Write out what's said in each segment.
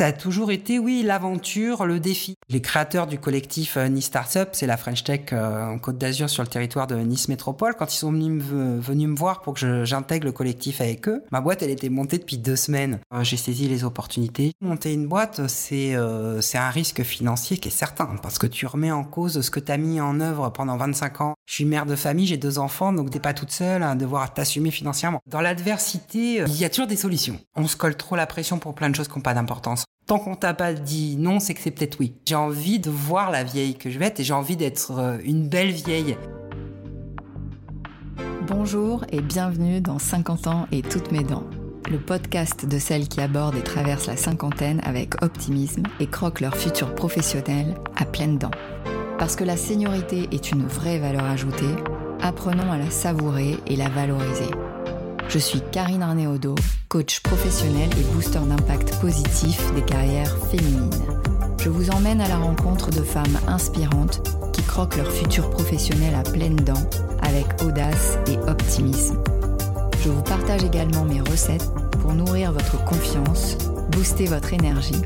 ça a toujours été, oui, l'aventure, le défi. Les créateurs du collectif euh, Nice Startup, c'est la French Tech euh, en Côte d'Azur sur le territoire de Nice Métropole. Quand ils sont venus me, voir pour que j'intègre le collectif avec eux, ma boîte, elle était montée depuis deux semaines. Euh, j'ai saisi les opportunités. Monter une boîte, c'est c'est un risque financier qui est certain parce que tu remets en cause ce que tu as mis en œuvre pendant 25 ans. Je suis mère de famille, j'ai deux enfants, donc t'es pas toute seule à devoir t'assumer financièrement. Dans l'adversité, il y a toujours des solutions. On se colle trop la pression pour plein de choses qui n'ont pas d'importance. Tant qu'on t'a pas dit non, c'est que c'est peut-être oui. J'ai envie de voir la vieille que je vais être et j'ai envie d'être euh, une belle vieille. Bonjour et bienvenue dans 50 ans et toutes mes dents, le podcast de celles qui abordent et traversent la cinquantaine avec optimisme et croquent leur futur professionnel à pleines dents. Parce que la seniorité est une vraie valeur ajoutée, apprenons à la savourer et la valoriser. Je suis Karine Arnéodo, coach professionnel et booster d'impact positif des carrières féminines. Je vous emmène à la rencontre de femmes inspirantes qui croquent leur futur professionnel à pleines dents avec audace et optimisme. Je vous partage également mes recettes pour nourrir votre confiance, booster votre énergie,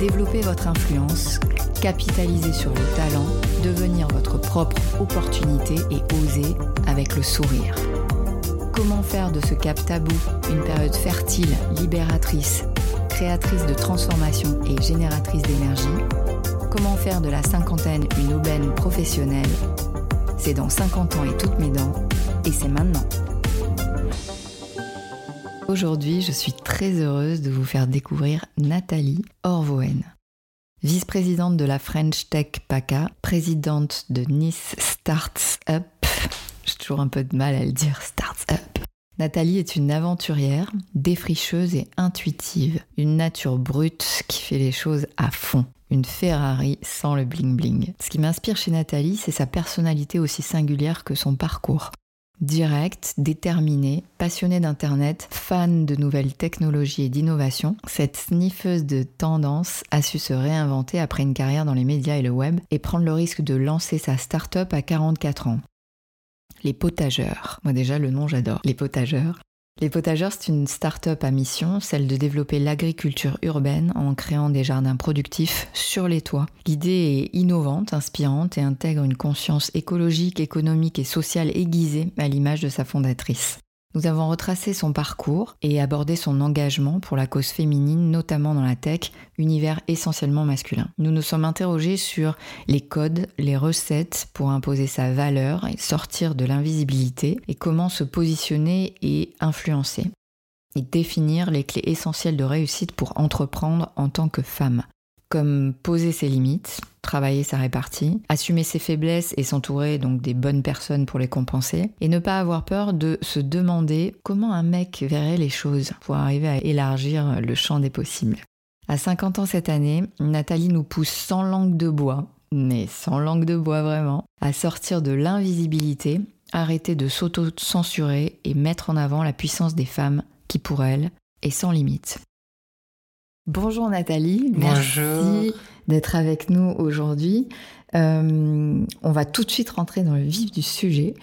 développer votre influence, capitaliser sur vos talents, devenir votre propre opportunité et oser avec le sourire. Comment faire de ce cap tabou une période fertile, libératrice, créatrice de transformation et génératrice d'énergie? Comment faire de la cinquantaine une aubaine professionnelle? C'est dans 50 ans et toutes mes dents, et c'est maintenant. Aujourd'hui, je suis très heureuse de vous faire découvrir Nathalie Orvoen. Vice-présidente de la French Tech PACA, présidente de Nice Starts Up, j'ai toujours un peu de mal à le dire, Nathalie est une aventurière, défricheuse et intuitive, une nature brute qui fait les choses à fond. Une Ferrari sans le bling-bling. Ce qui m'inspire chez Nathalie, c'est sa personnalité aussi singulière que son parcours. Directe, déterminée, passionnée d'Internet, fan de nouvelles technologies et d'innovation, cette sniffeuse de tendance a su se réinventer après une carrière dans les médias et le web et prendre le risque de lancer sa start-up à 44 ans. Les potageurs. Moi déjà le nom j'adore. Les potageurs. Les potageurs, c'est une start-up à mission, celle de développer l'agriculture urbaine en créant des jardins productifs sur les toits. L'idée est innovante, inspirante et intègre une conscience écologique, économique et sociale aiguisée à l'image de sa fondatrice. Nous avons retracé son parcours et abordé son engagement pour la cause féminine, notamment dans la tech, univers essentiellement masculin. Nous nous sommes interrogés sur les codes, les recettes pour imposer sa valeur et sortir de l'invisibilité et comment se positionner et influencer et définir les clés essentielles de réussite pour entreprendre en tant que femme comme poser ses limites, travailler sa répartie, assumer ses faiblesses et s'entourer donc des bonnes personnes pour les compenser, et ne pas avoir peur de se demander comment un mec verrait les choses pour arriver à élargir le champ des possibles. À 50 ans cette année, Nathalie nous pousse sans langue de bois, mais sans langue de bois vraiment, à sortir de l'invisibilité, arrêter de s'auto-censurer et mettre en avant la puissance des femmes qui pour elle est sans limite. Bonjour Nathalie, merci d'être avec nous aujourd'hui. Euh, on va tout de suite rentrer dans le vif du sujet.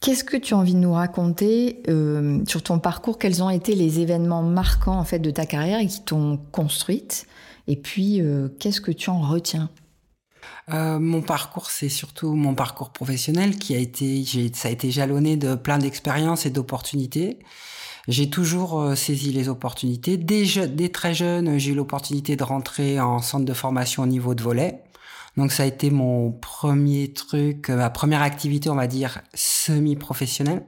Qu'est-ce que tu as envie de nous raconter euh, sur ton parcours? Quels ont été les événements marquants en fait de ta carrière et qui t'ont construite? Et puis, euh, qu'est-ce que tu en retiens? Mon parcours, c'est surtout mon parcours professionnel qui a été, ça a été jalonné de plein d'expériences et d'opportunités. J'ai toujours euh, saisi les opportunités. Dès, dès très jeune, j'ai eu l'opportunité de rentrer en centre de formation au niveau de volet. Donc ça a été mon premier truc, euh, ma première activité, on va dire, semi-professionnelle.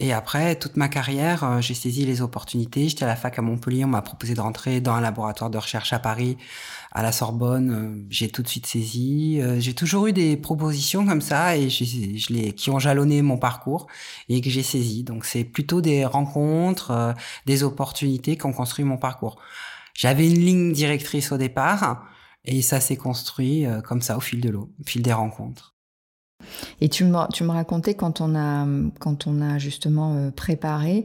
Et après, toute ma carrière, euh, j'ai saisi les opportunités. J'étais à la fac à Montpellier, on m'a proposé de rentrer dans un laboratoire de recherche à Paris, à la Sorbonne. Euh, j'ai tout de suite saisi. Euh, j'ai toujours eu des propositions comme ça et je les, qui ont jalonné mon parcours et que j'ai saisi. Donc c'est plutôt des rencontres, des opportunités qui ont construit mon parcours. J'avais une ligne directrice au départ et ça s'est construit comme ça au fil de l'eau, au fil des rencontres. Et tu me, tu me racontais quand on a, quand on a justement euh, préparé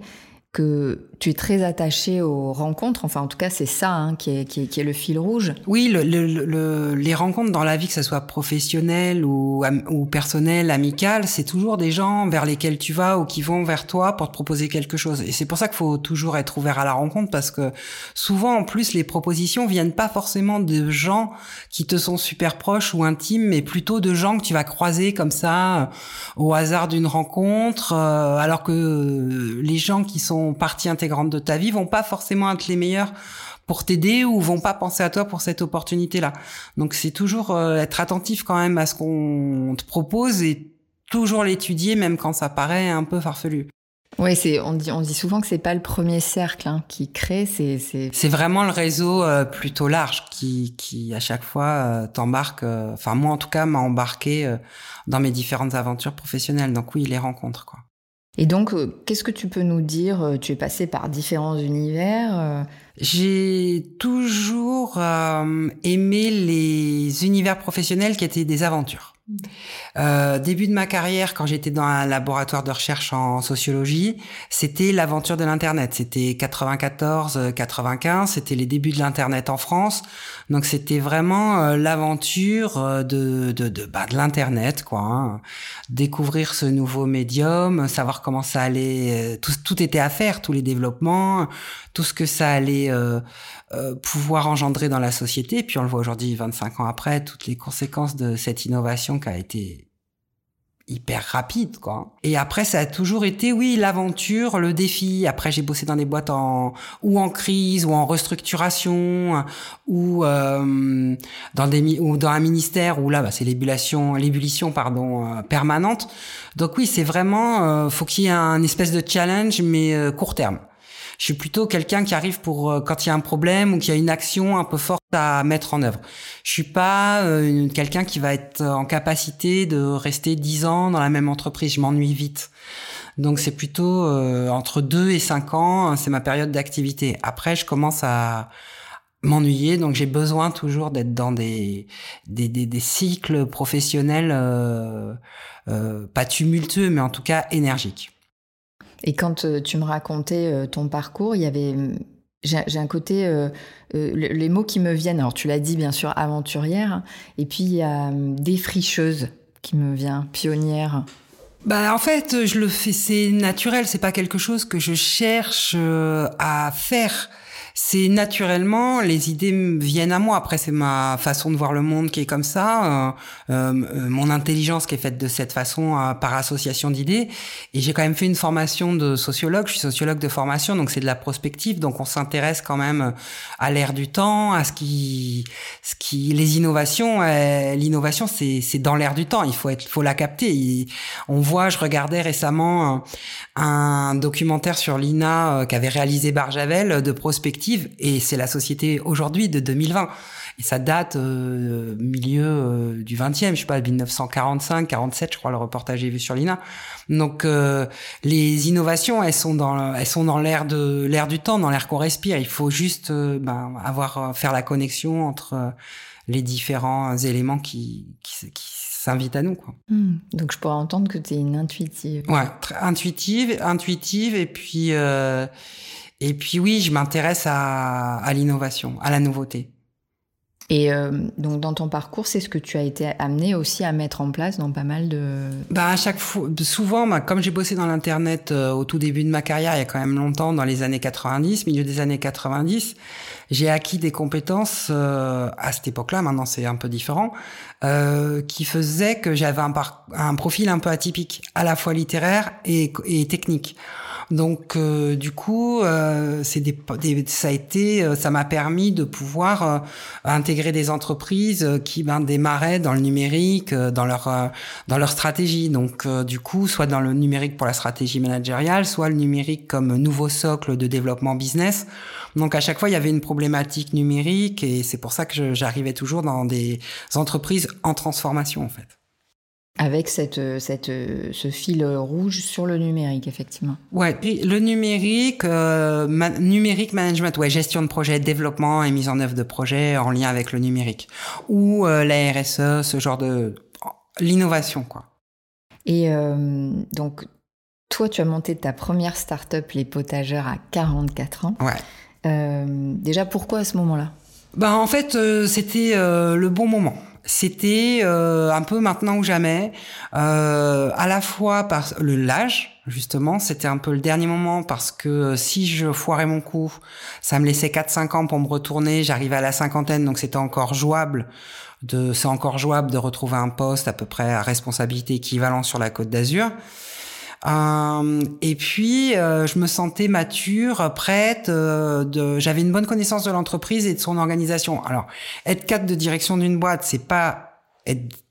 que tu es très attaché aux rencontres. Enfin, en tout cas, c'est ça hein, qui, est, qui, est, qui, est, le fil rouge. Oui, le, le, les rencontres dans la vie, que ce soit professionnelle ou, ou personnelle, amicale, c'est toujours des gens vers lesquels tu vas ou qui vont vers toi pour te proposer quelque chose. Et c'est pour ça qu'il faut toujours être ouvert à la rencontre parce que souvent, en plus, les propositions viennent pas forcément de gens qui te sont super proches ou intimes, mais plutôt de gens que tu vas croiser comme ça euh, au hasard d'une rencontre, euh, alors que les gens qui sont partie intégrante de ta vie vont pas forcément être les meilleurs pour t'aider ou vont pas penser à toi pour cette opportunité-là. Donc c'est toujours euh, être attentif quand même à ce qu'on te propose et toujours l'étudier même quand ça paraît un peu farfelu. Oui, c'est on dit on dit souvent que c'est pas le premier cercle hein, qui crée, c'est c'est vraiment le réseau euh, plutôt large qui qui à chaque fois euh, t'embarque. Enfin moi en tout cas m'a embarqué dans mes différentes aventures professionnelles. Donc oui, les rencontres quoi. Et donc, euh, qu'est-ce que tu peux nous dire euh, Tu es passé par différents univers. Euh, j'ai toujours aimé les univers professionnels qui étaient des aventures. Euh, début de ma carrière, quand j'étais dans un laboratoire de recherche en sociologie, c'était l'aventure de l'internet. C'était 94, 95, c'était les débuts de l'internet en France. Donc c'était vraiment euh, l'aventure euh, de de de, bah, de l'internet, quoi. Hein. Découvrir ce nouveau médium, savoir comment ça allait, tout, était à faire, tous les développements, tout ce que ça allait euh, pouvoir engendrer dans la société. Puis on le voit aujourd'hui, 25 ans après, toutes les conséquences de cette innovation a été hyper rapide quoi. Et après ça a toujours été oui, l'aventure, le défi. Après j'ai bossé dans des boîtes en ou en crise ou en restructuration ou euh, dans des ou dans un ministère où là bah, c'est l'ébullition l'ébullition pardon euh, permanente. Donc oui, c'est vraiment faut qu'il y ait un espèce de challenge mais court terme. Je suis plutôt quelqu'un qui arrive pour euh, quand il y a un problème ou qu'il y a une action un peu forte à mettre en œuvre. Je suis pas euh, quelqu'un qui va être en capacité de rester dix ans dans la même entreprise. Je m'ennuie vite. Donc c'est plutôt euh, entre deux et cinq ans, c'est ma période d'activité. Après, je commence à m'ennuyer, donc j'ai besoin toujours d'être dans des des, des, des cycles professionnels euh, pas tumultueux, mais en tout cas énergiques. Et quand euh, tu me racontais euh, ton parcours, il y avait j'ai un côté, euh, les mots qui me viennent, alors tu l'as dit bien sûr, aventurière, et puis il y a défricheuse qui me vient, pionnière. Bah en fait, je le fais, c'est naturel, c'est pas quelque chose que je cherche à faire c'est naturellement les idées viennent à moi. Après, c'est ma façon de voir le monde qui est comme ça, euh, euh, mon intelligence qui est faite de cette façon euh, par association d'idées. Et j'ai quand même fait une formation de sociologue. Je suis sociologue de formation, donc c'est de la prospective. Donc on s'intéresse quand même à l'ère du temps, à ce qui, ce qui, les innovations. L'innovation, c'est c'est dans l'ère du temps. Il faut être, faut la capter. on voit, je regardais récemment un documentaire sur l'INA qu'avait réalisé Barjavel de prospective et c'est la société aujourd'hui de 2020. Et ça date euh, milieu euh, du 20e, je sais pas, 1945, 47, je crois le reportage est vu sur l'INA. Donc euh, les innovations, elles sont dans elles sont dans l'air de l'air du temps, dans l'air qu'on respire. Il faut juste ben, avoir faire la connexion entre les différents éléments qui qui, qui s'invitent à nous quoi. Hmm. Donc je pourrais entendre que tu es une intuitive. Ouais, très intuitive, intuitive et puis et puis oui, je m'intéresse à, à l'innovation, à la nouveauté. Et euh, donc dans ton parcours, c'est ce que tu as été amené aussi à mettre en place dans pas mal de. Bah à chaque fois, souvent, bah, comme j'ai bossé dans l'internet euh, au tout début de ma carrière, il y a quand même longtemps, dans les années 90, milieu des années 90, j'ai acquis des compétences euh, à cette époque-là. Maintenant, c'est un peu différent, qui faisaient que j'avais un, un profil un peu atypique, à la fois littéraire et, et technique. Donc euh, du coup, euh, c'est des, ça a été, euh, ça m'a permis de pouvoir intégrer des entreprises qui ben, démarraient dans le numérique, dans leur dans leur stratégie. Donc du coup, soit dans le numérique pour la stratégie managériale, soit le numérique comme nouveau socle de développement business. Donc à chaque fois, il y avait une problématique numérique et c'est pour ça que j'arrivais toujours dans des entreprises en transformation en fait. Avec cette, cette, ce fil rouge sur le numérique, effectivement. Ouais, le numérique, euh, numérique management, ouais, gestion de projet, développement et mise en œuvre de projets en lien avec le numérique. Ou euh, la RSE, ce genre de... l'innovation, quoi. Et euh, donc, toi, tu as monté ta première start-up, Les Potageurs, à 44 ans. Ouais. Euh, déjà, pourquoi à ce moment-là? Ben en fait, euh, c'était euh, le bon moment. C'était euh, un peu maintenant ou jamais, euh, à la fois par le l'âge, justement, c'était un peu le dernier moment parce que si je foirais mon coup, ça me laissait 4-5 ans pour me retourner, j'arrivais à la cinquantaine, donc c'était encore jouable de, c'est encore jouable de retrouver un poste à peu près à responsabilité équivalent sur la Côte d'Azur. Euh, et puis, euh, je me sentais mature, prête. Euh, j'avais une bonne connaissance de l'entreprise et de son organisation. Alors, être cadre de direction d'une boîte, c'est pas être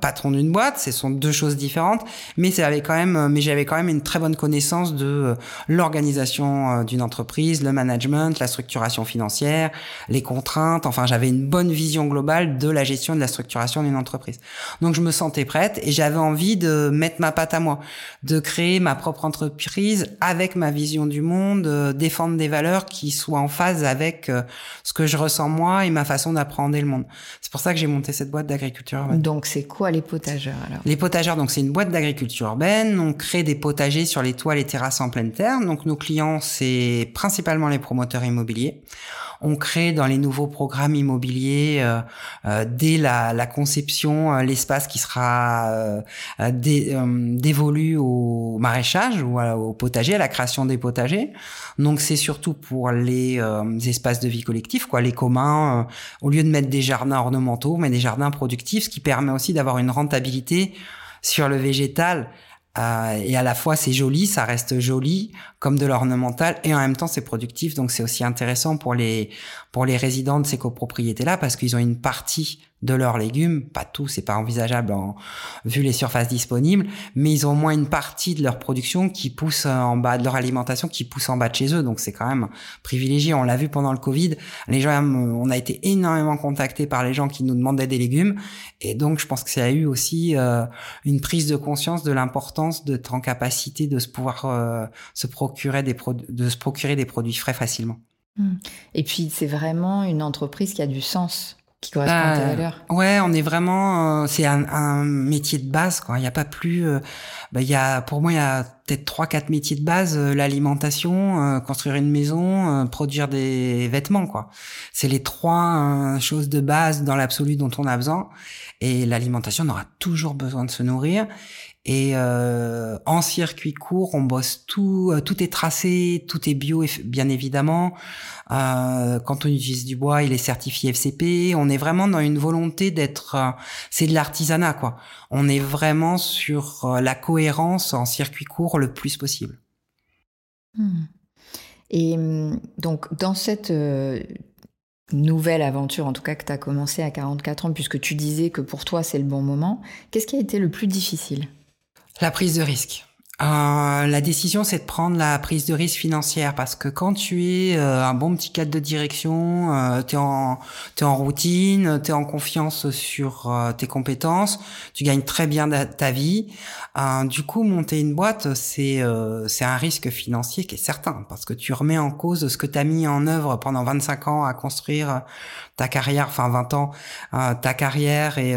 patron d'une boîte, ce sont deux choses différentes, mais j'avais quand même, euh, mais j'avais quand même une très bonne connaissance de euh, l'organisation d'une entreprise, le management, la structuration financière, les contraintes. Enfin, j'avais une bonne vision globale de la gestion de la structuration d'une entreprise. Donc, je me sentais prête et j'avais envie de mettre ma patte à moi, de créer ma propre entreprise avec ma vision du monde, défendre des valeurs qui soient en phase avec ce que je ressens moi et ma façon d'apprendre le monde. C'est pour ça que j'ai monté cette boîte d'agriculture. Donc c'est quoi les potageurs alors? Les potageurs, donc c'est une boîte d'agriculture urbaine. On crée des potagers sur les toits, les terrasses en pleine terre. Donc nos clients, c'est principalement les promoteurs immobiliers. On crée dans les nouveaux programmes immobiliers euh, euh, dès la, conception euh, l'espace qui sera dé, dévolu au maraîchage ou au potager, à la création des potagers. Donc c'est surtout pour les espaces de vie collectifs, quoi, les communs. au lieu de mettre des jardins ornementaux, mais des jardins productifs, ce qui permet aussi d'avoir une rentabilité sur le végétal euh, et à la fois c'est joli, ça reste joli comme de l'ornemental et en même temps c'est productif. Donc c'est aussi intéressant pour les pour les résidents de ces copropriétés là parce qu'ils ont une partie de leurs légumes, pas tout, c'est pas envisageable en, vu les surfaces disponibles, mais ils ont au moins une partie de leur production qui pousse en bas de leur alimentation, qui pousse en bas de chez eux, donc c'est quand même privilégié. On l'a vu pendant le Covid, les gens, on a été énormément contactés par les gens qui nous demandaient des légumes, et donc je pense que ça a eu aussi euh, une prise de conscience de l'importance d'être en capacité de se pouvoir euh, se procurer des de se procurer des produits frais facilement. Mmh. Et puis c'est vraiment une entreprise qui a du sens qui correspond à tes valeurs. Ouais, on est vraiment, euh, c'est un, un, métier de base, quoi. Il n'y a pas plus, euh, bah, il y a, pour moi, il y a peut-être trois, quatre métiers de base euh, l'alimentation, construire une maison, produire des vêtements, quoi. C'est les trois choses de base dans l'absolu dont on a besoin. Et l'alimentation, on aura toujours besoin de se nourrir. Et euh, en circuit court, on bosse tout, euh, tout est tracé, tout est bio, bien évidemment. Euh, quand on utilise du bois, il est certifié FCP. On est vraiment dans une volonté d'être, euh, c'est de l'artisanat quoi. On est vraiment sur euh, la cohérence en circuit court le plus possible. Hmm. Et hum, donc dans cette nouvelle aventure, en tout cas que tu as commencé à 44 ans, puisque tu disais que pour toi c'est le bon moment, qu'est-ce qui a été le plus difficile? La prise de risque. Euh, la décision, c'est de prendre la prise de risque financière parce que quand tu es euh, un bon petit cadre de direction, euh, tu es en, routine, tu es en confiance sur euh, tes compétences, tu gagnes très bien ta vie. du coup, monter une boîte, c'est c'est un risque financier qui est certain parce que tu remets en cause ce que tu as mis en œuvre pendant 25 ans à construire ta carrière, enfin 20 ans, ta carrière et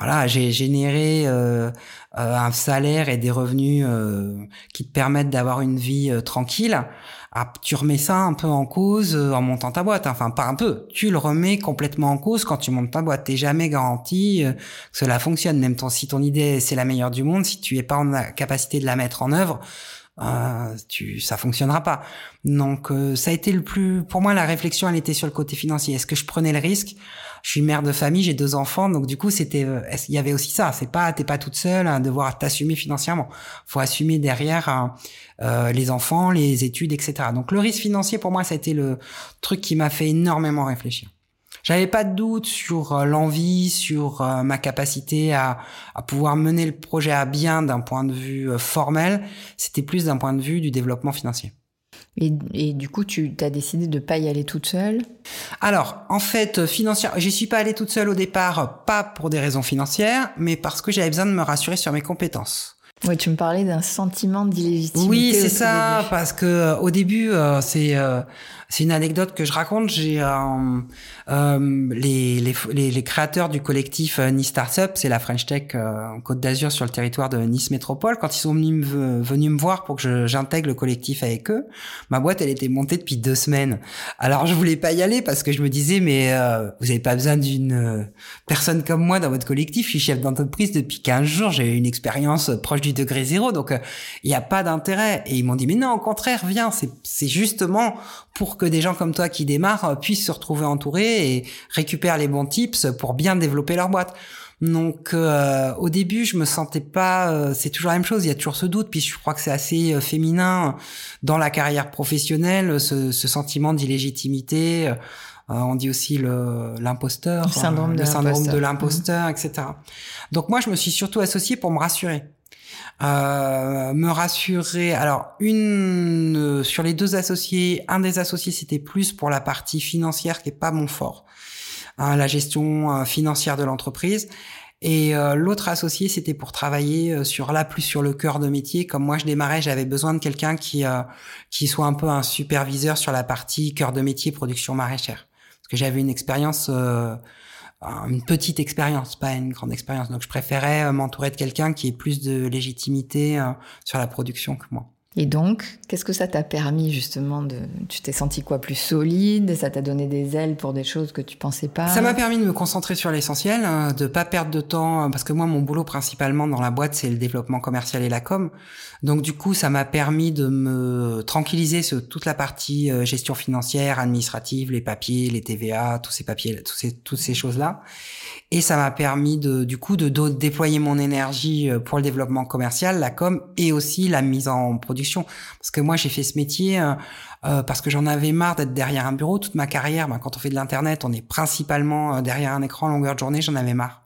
voilà, j'ai généré euh, euh, un salaire et des revenus euh, qui te permettent d'avoir une vie tranquille. Ah, tu remets ça un peu en cause en montant ta boîte. Enfin, pas un peu. Tu le remets complètement en cause quand tu montes ta boîte. T'es jamais garanti que cela fonctionne. Même si ton idée c'est la meilleure du monde, si tu es pas en capacité de la mettre en œuvre, euh, tu, ça fonctionnera pas. Donc euh, ça a été le plus, pour moi la réflexion elle était sur le côté financier. Est-ce que je prenais le risque? Je suis mère de famille, j'ai deux enfants, donc du coup c'était, euh, il y avait aussi ça. C'est pas, t'es pas toute seule à devoir t'assumer financièrement. Faut assumer derrière hein, euh, les enfants, les études, etc. Donc le risque financier pour moi ça a été le truc qui m'a fait énormément réfléchir. J'avais pas de doute sur euh, l'envie, sur euh, ma capacité à, à, pouvoir mener le projet à bien d'un point de vue euh, formel. C'était plus d'un point de vue du développement financier. Et, et, du coup, tu as décidé de pas y aller toute seule? Alors, en fait, financière, j'y suis pas allée toute seule au départ, pas pour des raisons financières, mais parce que j'avais besoin de me rassurer sur mes compétences. Oui, tu me parlais d'un sentiment d'illégitimité. Oui, c'est ça, parce que au début, c'est c'est une anecdote que je raconte. J'ai euh, euh, les, les, les, créateurs du collectif euh, Nice Startup, c'est la French Tech en Côte d'Azur sur le territoire de Nice Métropole. Quand ils sont venus me, venus me voir pour que j'intègre le collectif avec eux, ma boîte elle était montée depuis deux semaines. Alors je voulais pas y aller parce que je me disais mais vous avez pas besoin d'une personne comme moi dans votre collectif. Je suis chef d'entreprise depuis 15 jours. J'ai une expérience proche du degré zéro, donc il n'y a pas d'intérêt. Et ils m'ont dit mais non, au contraire, viens. C'est justement pour que des gens comme toi qui démarrent euh, puissent se retrouver entourés et récupèrent les bons tips pour bien développer leur boîte. Donc euh, au début, je me sentais pas. Euh, c'est toujours la même chose. Il y a toujours ce doute. Puis je crois que c'est assez féminin dans la carrière professionnelle, ce, ce sentiment d'illégitimité. on dit aussi le l'imposteur, le syndrome, le syndrome de l'imposteur, etc. Donc moi, je me suis surtout associée pour me rassurer. Euh, me rassurer. Alors, une euh, sur les deux associés, un des associés c'était plus pour la partie financière qui est pas mon fort, hein, la gestion euh, financière de l'entreprise. Et l'autre associé, c'était pour travailler sur là plus sur le cœur de métier. Comme moi, je démarrais, j'avais besoin de quelqu'un qui qui soit un peu un superviseur sur la partie cœur de métier production maraîchère, parce que j'avais une expérience une petite expérience, pas une grande expérience. Donc je préférais euh, m'entourer de quelqu'un qui ait plus de légitimité euh, sur la production que moi. Et donc, qu'est-ce que ça t'a permis justement de Tu t'es senti quoi plus solide? Ça t'a donné des ailes pour des choses que tu pensais pas? Ça m'a permis de me concentrer sur l'essentiel, hein, de pas perdre de temps euh, parce que moi mon boulot principalement dans la boîte c'est le développement commercial et la com. Donc du coup, ça m'a permis de me tranquilliser sur toute la partie euh, gestion financière, administrative, les papiers, les TVA, tous ces papiers, toutes ces choses-là. Et ça m'a permis de, du coup, de, déployer mon énergie euh, pour le développement commercial, la com, et aussi la mise en production. Parce que moi, j'ai fait ce métier euh, euh, parce que j'en avais marre d'être derrière un bureau toute ma carrière. Ben, quand on fait de l'internet, on est principalement derrière un écran longueur de journée. J'en avais marre.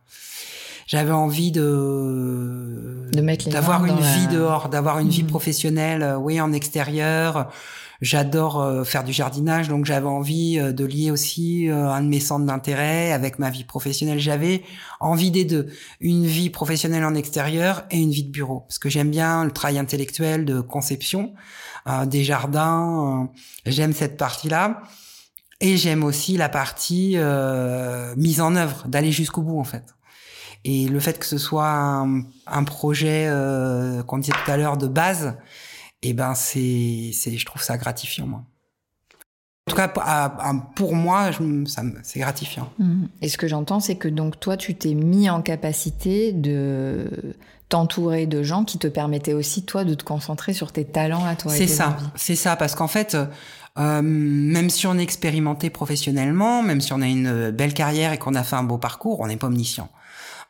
J'avais envie de, de d'avoir une vie dehors, d'avoir une vie mhm. professionnelle, oui, en extérieur J'adore euh, faire du jardinage, donc j'avais envie euh, de lier aussi euh, un de mes centres d'intérêt avec ma vie professionnelle. J'avais envie des deux, une vie professionnelle en extérieur et une vie de bureau, parce que j'aime bien le travail intellectuel de conception des jardins. j'aime cette partie-là. Et j'aime aussi la partie mise en œuvre, d'aller jusqu'au bout en fait. Et le fait que ce soit un, un projet qu'on disait tout à l'heure de base, et ben c'est, c'est, je trouve ça gratifiant moi. En tout cas, pour moi, c'est gratifiant. Mmh. Et ce que j'entends, c'est que donc toi, tu t'es mis en capacité de t'entourer de gens qui te permettaient aussi toi de te concentrer sur tes talents à toi. C'est ça, c'est ça, parce qu'en fait, euh, même si on est expérimenté professionnellement, même si on a une belle carrière et qu'on a fait un beau parcours, on n'est pas omniscient.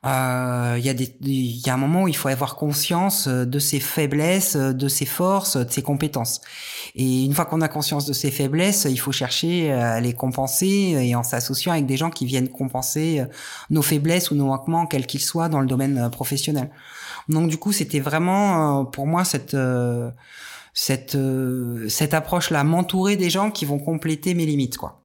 Euh, il y a y a un moment où il faut avoir conscience euh, de ses faiblesses, euh, de ses forces, de ses compétences. Et une fois qu'on a conscience de ses faiblesses, il faut chercher à les compenser et en s'associant avec des gens qui viennent compenser nos faiblesses ou nos manquements, quels qu'ils soient, dans le domaine professionnel. Donc du coup, c'était vraiment pour moi cette cette cette approche là, m'entourer des gens qui vont compléter mes limites, quoi.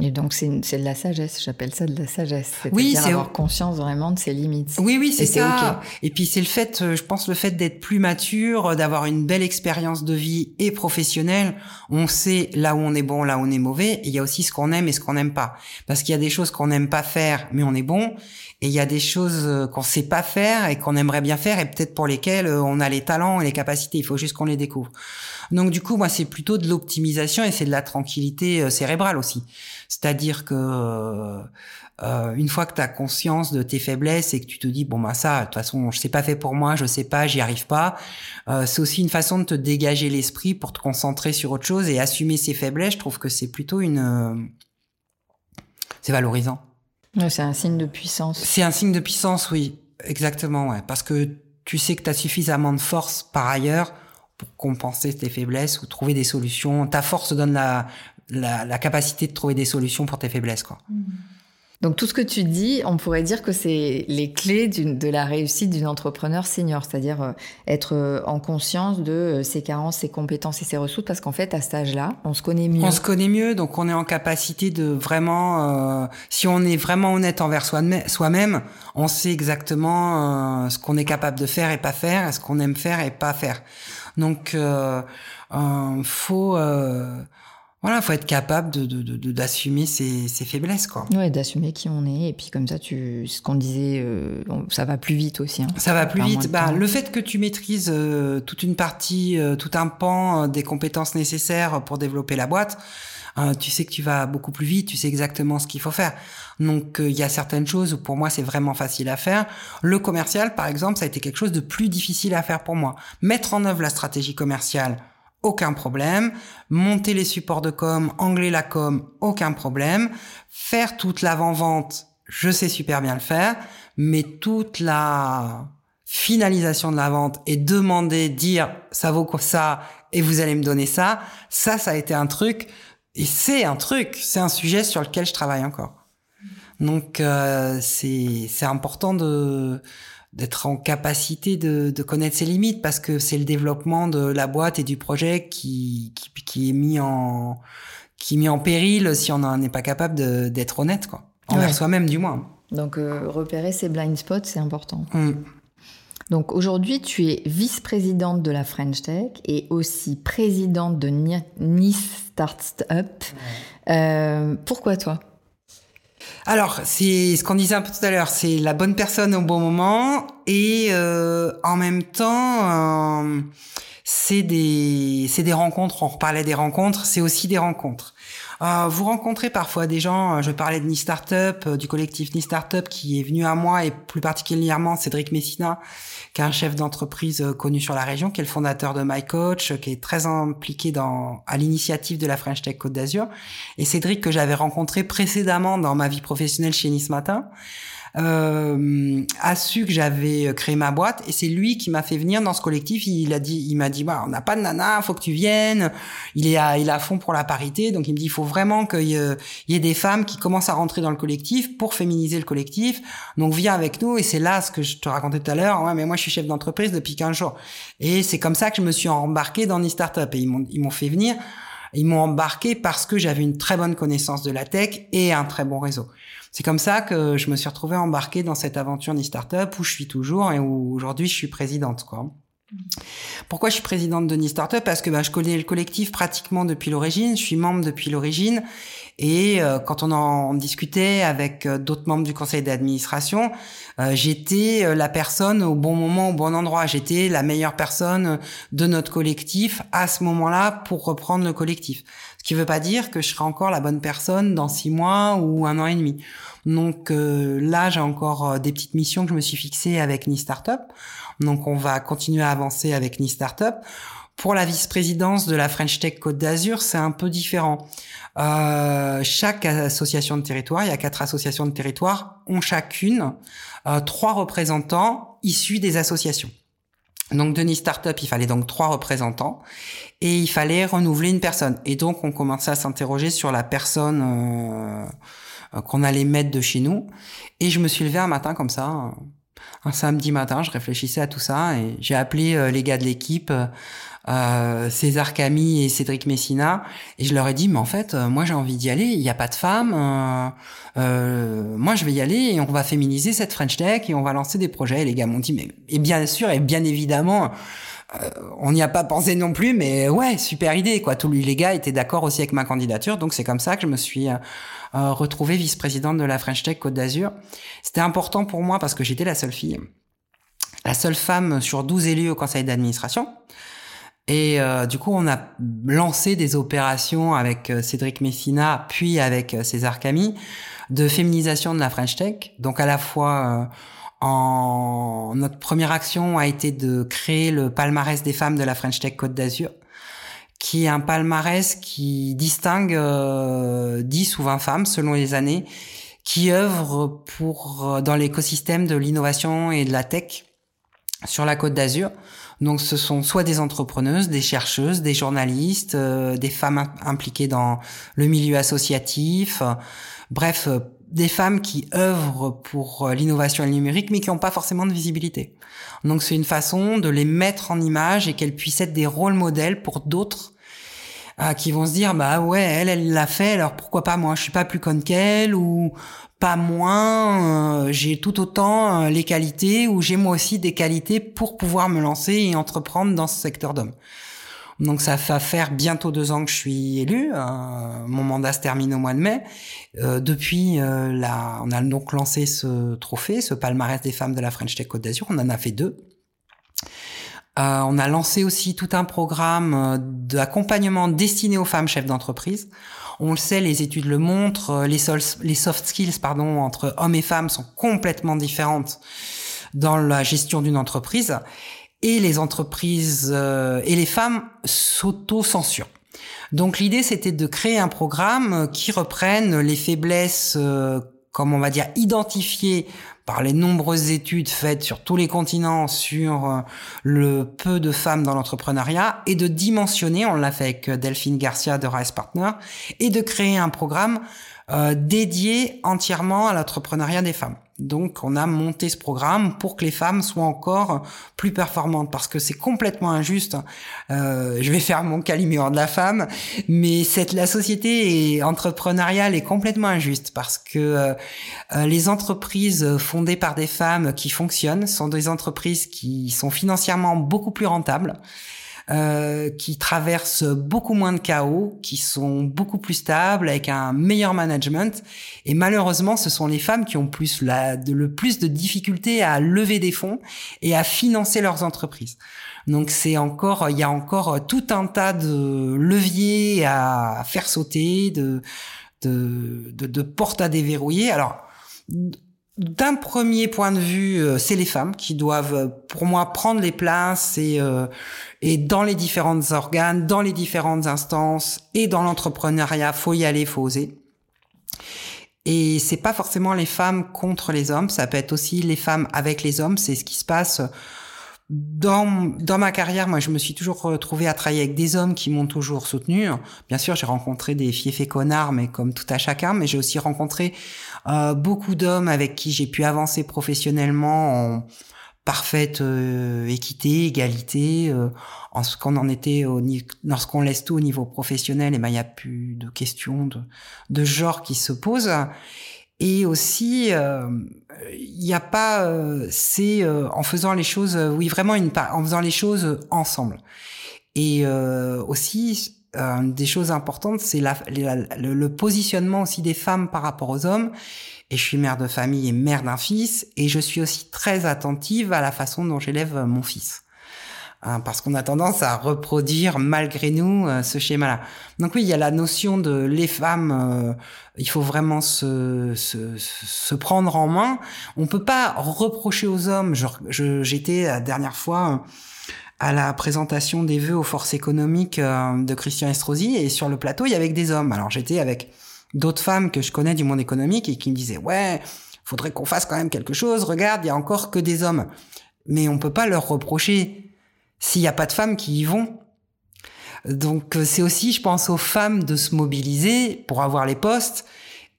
Et donc c'est de la sagesse, j'appelle ça de la sagesse. Oui, c'est avoir conscience vraiment de ses limites. Oui, oui, c'est ça. Et puis c'est le fait, euh, je pense, le fait d'être plus mature, euh, d'avoir une belle expérience de vie et professionnelle. On sait là où on est bon, là où on est mauvais. Et il y a aussi ce qu'on aime et ce qu'on n'aime pas. Parce qu'il y a des choses qu'on n'aime pas faire, mais on est bon. Et il y a des choses euh, qu'on sait pas faire et qu'on aimerait bien faire et peut-être pour lesquelles on a les talents et les capacités. Il faut juste qu'on les découvre. Donc du coup, moi, c'est plutôt de l'optimisation et c'est de la tranquillité cérébrale aussi. C'est-à-dire que euh, euh, une fois que tu as conscience de tes faiblesses et que tu te dis bon bah ça de toute façon je sais pas fait pour moi, je sais pas, j'y arrive pas, euh, c'est aussi une façon de te dégager l'esprit pour te concentrer sur autre chose et assumer ses faiblesses. Je trouve que c'est plutôt une euh, c'est valorisant. c'est un signe de puissance. C'est un signe de puissance, oui, exactement, ouais, parce que tu sais que tu as suffisamment de force par ailleurs pour compenser tes faiblesses ou trouver des solutions. Ta force donne la, la, capacité de trouver des solutions pour tes faiblesses. Quoi. Mmh. Donc tout ce que tu dis, on pourrait dire que c'est les clés de la réussite d'une entrepreneur senior, c'est-à-dire euh, être euh, en conscience de euh, ses carences, ses compétences et ses ressources, parce qu'en fait à cet âge-là, on se connaît mieux. On se connaît mieux, donc on est en capacité de vraiment, si on est vraiment honnête envers soi-même, on sait exactement ce qu'on est capable de faire et pas faire, ce qu'on aime faire et pas faire. Donc euh, faut voilà, faut être capable de, d'assumer ses, faiblesses, quoi. Ouais, d'assumer qui on est, et puis comme ça, tu, ce qu'on disait, euh, ça va plus vite aussi. Hein. Ça va plus vite. Bah, le fait que tu maîtrises euh, toute une partie, euh, tout un pan des compétences nécessaires pour développer la boîte, tu sais que tu vas beaucoup plus vite, tu sais exactement ce qu'il faut faire. Donc il y a certaines choses où pour moi c'est vraiment facile à faire. Le commercial, par exemple, ça a été quelque chose de plus difficile à faire pour moi. Mettre en œuvre la stratégie commerciale aucun problème. Monter les supports de com, angler la com, aucun problème. Faire toute l'avant-vente, je sais super bien le faire, mais toute la finalisation de la vente et demander, dire ça vaut quoi ça et vous allez me donner ça, ça, ça a été un truc et c'est un truc, c'est un sujet sur lequel je travaille encore. Donc euh, c'est important de d'être en capacité de, de, connaître ses limites parce que c'est le développement de la boîte et du projet qui, qui, qui est mis en qui est mis en péril si on n'est pas capable d'être honnête quoi envers soi-même du moins. Donc euh, repérer ses blind spots c'est important. Mm. Donc aujourd'hui tu es vice-présidente de la French Tech et aussi présidente de Nice Startup. Euh, pourquoi toi? Alors, c'est ce qu'on disait un peu tout à l'heure, c'est la bonne personne au bon moment et euh, en même temps, euh, c'est des c'est des rencontres. On reparlait des rencontres, c'est aussi des rencontres. Euh, vous rencontrez parfois des gens, je parlais de Ni Startup, du collectif Ni Startup qui est venu à moi et plus particulièrement Cédric Messina qui est un chef d'entreprise euh, connu sur la région, qui est le fondateur de MyCoach, qui est très impliqué dans à l'initiative de la French Tech Côte d'Azur. Et Cédric que j'avais rencontré précédemment dans ma vie professionnelle chez Nice Matin euh, a su que j'avais créé ma boîte et c'est lui qui m'a fait venir dans ce collectif. Il a dit, il m'a dit, bah, on n'a pas de nana, faut que tu viennes. Il est à, il est à fond pour la parité, donc il me dit, il faut vraiment qu'il y, ait des femmes qui commencent à rentrer dans le collectif pour féminiser le collectif. Donc viens avec nous et c'est là ce que je te racontais tout à l'heure. Ouais, mais moi je suis chef d'entreprise depuis 15 jours et c'est comme ça que je me suis embarqué dans e startup et ils m'ont, ils m'ont fait venir. Ils m'ont embarqué parce que j'avais une très bonne connaissance de la tech et un très bon réseau. C'est comme ça que je me suis retrouvé embarqué dans cette aventure ni startup où je suis toujours et où aujourd'hui je suis présidente quoi. Pourquoi je suis présidente de Ni Startup Parce que ben, je connais le collectif pratiquement depuis l'origine, je suis membre depuis l'origine, et euh, quand on en discutait avec euh, d'autres membres du conseil d'administration, euh, j'étais la personne au bon moment, au bon endroit. J'étais la meilleure personne de notre collectif à ce moment-là pour reprendre le collectif. Ce qui ne veut pas dire que je serai encore la bonne personne dans six mois ou un an et demi. Donc là, j'ai encore des petites missions que je me suis fixées avec Ni Startup. Donc on va continuer à avancer avec Ni Startup. Pour la vice-présidence de la French Tech Côte d'Azur, c'est un peu différent. Euh, chaque association de territoire, il y a quatre associations de territoire, ont chacune euh, trois représentants issus des associations. Donc Denis Startup, il fallait donc trois représentants et il fallait renouveler une personne. Et donc on commençait à s'interroger sur la personne euh, qu'on allait mettre de chez nous. Et je me suis levé un matin comme ça, un samedi matin, je réfléchissais à tout ça et j'ai appelé les gars de l'équipe euh, César Camille et Cédric Messina et je leur ai dit mais en fait euh, moi j'ai envie d'y aller il n'y a pas de femmes euh, euh, moi je vais y aller et on va féminiser cette French Tech et on va lancer des projets. Et les gars m'ont dit mais et bien sûr et bien évidemment on n'y a pas pensé non plus mais ouais super idée quoi. Tous les gars étaient d'accord aussi avec ma candidature donc c'est comme ça que je me suis retrouvée vice-présidente de la French Tech Côte d'Azur. C'était important pour moi parce que j'étais la seule fille la seule femme sur 12 élus au conseil d'administration. Et euh, du coup, on a lancé des opérations avec euh, Cédric Messina, puis avec euh, César Camille, de féminisation de la French Tech. Donc à la fois, en notre première action a été de créer le palmarès des femmes de la French Tech Côte d'Azur, qui est un palmarès qui distingue 10 ou 20 femmes selon les années, qui œuvrent pour dans l'écosystème de l'innovation et de la tech sur la Côte d'Azur. Donc ce sont soit des entrepreneuses, des chercheuses, des journalistes, euh, des femmes impliquées dans le milieu associatif, bref, euh, des femmes qui œuvrent pour l'innovation et le numérique, mais qui n'ont pas forcément de visibilité. Donc c'est une façon de les mettre en image et qu'elles puissent être des rôles modèles pour d'autres euh, qui vont se dire bah ouais elle elle l'a fait alors pourquoi pas moi? Je suis pas plus conne qu'elle ou pas moins euh, j'ai tout autant euh, les qualités ou j'ai moi aussi des qualités pour pouvoir me lancer et entreprendre dans ce secteur d'hommes. Donc ça va faire bientôt deux ans que je suis élu. mon mandat se termine au mois de mai. depuis, là, on a donc lancé ce trophée, ce palmarès des femmes de la French Tech Côte d'Azur. On en a fait deux. Euh, on a lancé aussi tout un programme euh, d'accompagnement destiné aux femmes chefs d'entreprise. On le sait, les études le montrent, euh, les, soft skills entre hommes et femmes sont complètement différentes dans la gestion d'une entreprise. Et les entreprises et les femmes s'auto-censurent. Donc l'idée, c'était de créer un programme qui reprenne les faiblesses, comme on va dire, identifiées par les nombreuses études faites sur tous les continents sur euh, le peu de femmes dans l'entrepreneuriat et de dimensionner, on l'a fait avec Delphine Garcia de Rise Partner, et de créer un programme euh, dédié entièrement à l'entrepreneuriat des femmes. Donc on a monté ce programme pour que les femmes soient encore plus performantes. Parce que c'est complètement injuste. Euh, je vais faire mon caliméor de la femme, mais cette la société entrepreneuriale est complètement injuste. Parce que euh, euh, les entreprises fondées par des femmes qui fonctionnent sont des entreprises qui sont financièrement beaucoup plus rentables euh, qui traversent beaucoup moins de chaos, qui sont beaucoup plus stables, avec un meilleur management. Et malheureusement, ce sont les femmes qui ont plus la, le plus de difficultés à lever des fonds et à financer leurs entreprises. Donc c'est encore, il y a encore tout un tas de leviers à faire sauter, de, de, de, de portes à déverrouiller. Alors, d'un premier point de vue, euh, c'est les femmes qui doivent, euh, pour moi, prendre les places et, euh, et dans les différentes organes, dans les différentes instances et dans l'entrepreneuriat, faut y aller, faut oser. Et c'est pas forcément les femmes contre les hommes, ça peut être aussi les femmes avec les hommes. C'est ce qui se passe dans, dans ma carrière, moi, je me suis toujours retrouvé à travailler avec des hommes qui m'ont toujours soutenu. Bien sûr, j'ai rencontré des fiefs et connards, mais comme tout à chacun, mais j'ai aussi rencontré euh, beaucoup d'hommes avec qui j'ai pu avancer professionnellement en parfaite euh, équité, égalité, euh, en ce qu'on en était au lorsqu'on laisse tout au niveau professionnel, et eh ben il y a plus de questions de, de genre qui se posent. Et aussi, il n'y a pas, c'est en faisant les choses, oui vraiment une, en faisant les choses ensemble. Et aussi, euh, des choses importantes, c'est la, le, positionnement aussi des femmes par rapport aux hommes. Et je suis mère de famille et mère d'un fils, et je suis aussi très attentive à la façon dont j'élève mon fils. Hein, parce qu'on a tendance à reproduire malgré nous euh, ce schéma-là. Donc oui, il y a la notion de les femmes, euh, il faut vraiment se, se, se, prendre en main. On peut pas reprocher aux hommes. J'étais la dernière fois à la présentation des vœux aux forces économiques euh, de Christian Estrosi et sur le plateau il y avait des hommes. Alors j'étais avec d'autres femmes que je connais du monde économique et qui me disaient ouais faudrait qu'on fasse quand même quelque chose. Regarde il y a encore que des hommes. Mais on peut pas leur reprocher s'il n'y a pas de femmes qui y vont. Donc euh, c'est aussi je pense aux femmes de se mobiliser pour avoir les postes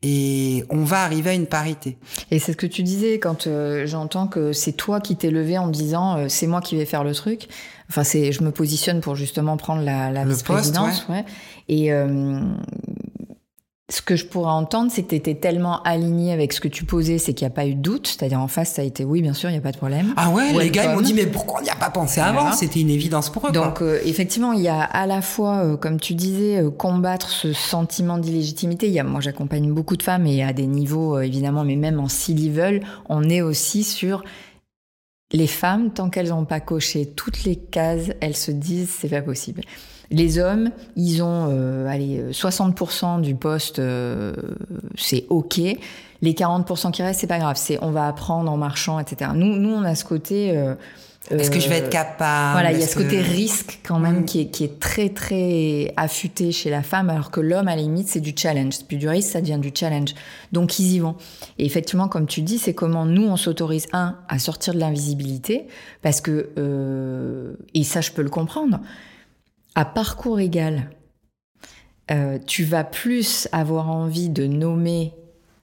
et on va arriver à une parité. Et c'est ce que tu disais quand euh, j'entends que c'est toi qui t'es levé en disant euh, c'est moi qui vais faire le truc. Enfin, c'est je me positionne pour justement prendre la, la vice-présidence. Ouais. Et euh, ce que je pourrais entendre, c'est que tu étais tellement aligné avec ce que tu posais, c'est qu'il n'y a pas eu de doute. C'est-à-dire en face, ça a été oui, bien sûr, il n'y a pas de problème. Ah ouais, les gars, ils m'ont dit, mais pourquoi on n'y a pas pensé avant? C'était une évidence pour eux. Donc, euh, effectivement, il y a à la fois, euh, comme tu disais, euh, combattre ce sentiment d'illégitimité. Il y a, moi, j'accompagne beaucoup de femmes et à des niveaux, évidemment, mais même en C-level, on est aussi sur les femmes, tant qu'elles n'ont pas coché toutes les cases, elles se disent, c'est pas possible. Les hommes, ils ont euh, allez, 60% du poste, euh, c'est OK. Les 40% qui restent, c'est pas grave. C'est on va apprendre en marchant, etc. Nous, nous, on a ce côté. Euh, est-ce que je vais être capable? Voilà, il y a ce côté risque quand même mm. qui, est, qui est très très affûté chez la femme, alors que l'homme à la limite c'est du challenge. C'est plus du risque, ça devient du challenge. Donc ils y vont. Et effectivement, comme tu dis, c'est comment nous on s'autorise un à sortir de l'invisibilité, parce que euh, et ça je peux le comprendre à parcours égal, euh, tu vas plus avoir envie de nommer